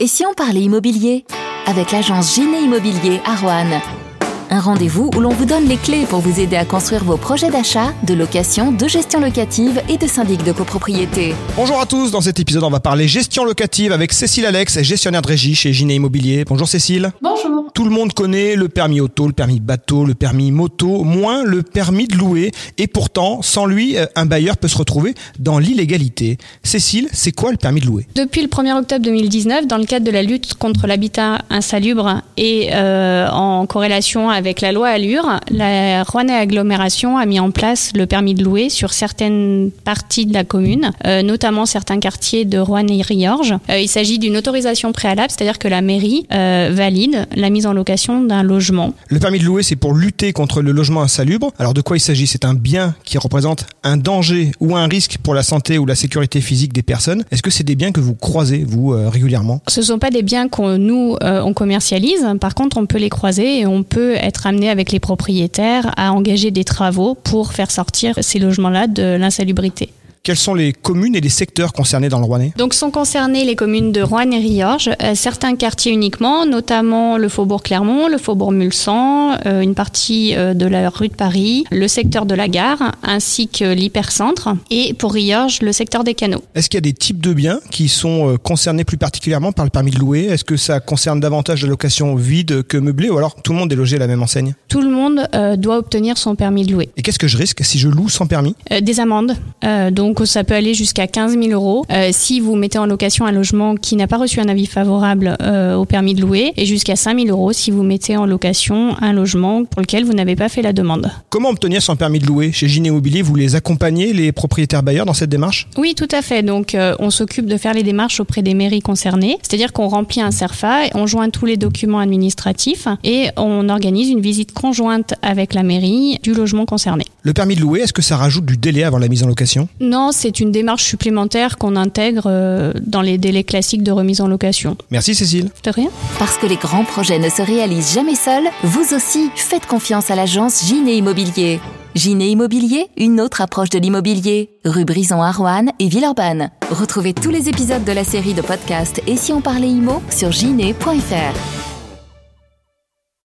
Et si on parlait immobilier? Avec l'agence Giné Immobilier à Roanne. Un rendez-vous où l'on vous donne les clés pour vous aider à construire vos projets d'achat, de location, de gestion locative et de syndic de copropriété. Bonjour à tous, dans cet épisode on va parler gestion locative avec Cécile Alex, gestionnaire de régie chez Giné Immobilier. Bonjour Cécile. Bonjour. Tout le monde connaît le permis auto, le permis bateau, le permis moto, moins le permis de louer. Et pourtant, sans lui, euh, un bailleur peut se retrouver dans l'illégalité. Cécile, c'est quoi le permis de louer? Depuis le 1er octobre 2019, dans le cadre de la lutte contre l'habitat insalubre et euh, en corrélation avec la loi Allure, la Rouennais Agglomération a mis en place le permis de louer sur certaines parties de la commune, euh, notamment certains quartiers de Rouen et Riorges. Euh, il s'agit d'une autorisation préalable, c'est-à-dire que la mairie euh, valide la mise en location d'un logement. Le permis de louer, c'est pour lutter contre le logement insalubre. Alors de quoi il s'agit? C'est un bien qui représente un danger ou un risque pour la santé ou la sécurité physique des personnes. Est-ce que c'est des biens que vous croisez, vous, régulièrement? Ce ne sont pas des biens qu'on nous on commercialise. Par contre, on peut les croiser et on peut être amené avec les propriétaires à engager des travaux pour faire sortir ces logements-là de l'insalubrité. Quelles sont les communes et les secteurs concernés dans le Rouennais? Donc sont concernées les communes de Rouen et Riorges, euh, certains quartiers uniquement, notamment le faubourg Clermont, le faubourg Mulsan, euh, une partie euh, de la rue de Paris, le secteur de la gare, ainsi que l'hypercentre, et pour Riorges, le secteur des canaux. Est-ce qu'il y a des types de biens qui sont euh, concernés plus particulièrement par le permis de louer? Est-ce que ça concerne davantage la location vide que meublée ou alors tout le monde est logé à la même enseigne? Tout le monde doit obtenir son permis de louer. Et qu'est-ce que je risque si je loue sans permis? Des amendes, euh, donc ça peut aller jusqu'à 15 000 euros euh, si vous mettez en location un logement qui n'a pas reçu un avis favorable euh, au permis de louer, et jusqu'à 5 000 euros si vous mettez en location un logement pour lequel vous n'avez pas fait la demande. Comment obtenir son permis de louer Chez Giné Immobilier, vous les accompagnez, les propriétaires bailleurs, dans cette démarche? Oui, tout à fait. Donc, euh, on s'occupe de faire les démarches auprès des mairies concernées. C'est-à-dire qu'on remplit un CERFA, on joint tous les documents administratifs et on organise une visite conjointe avec la mairie du logement concerné. Le permis de louer, est-ce que ça rajoute du délai avant la mise en location? Non, c'est une démarche supplémentaire qu'on intègre euh, dans les délais classiques de remise en location. Merci Cécile. De rien. Parce que les grands projets ne se réalisent jamais seuls, vous aussi faites confiance à l'agence Giné Immobilier. Giné Immobilier, une autre approche de l'immobilier. Rue Brison à Roanne et Villeurbanne. Retrouvez tous les épisodes de la série de podcasts Et si on parlait immo sur giné.fr.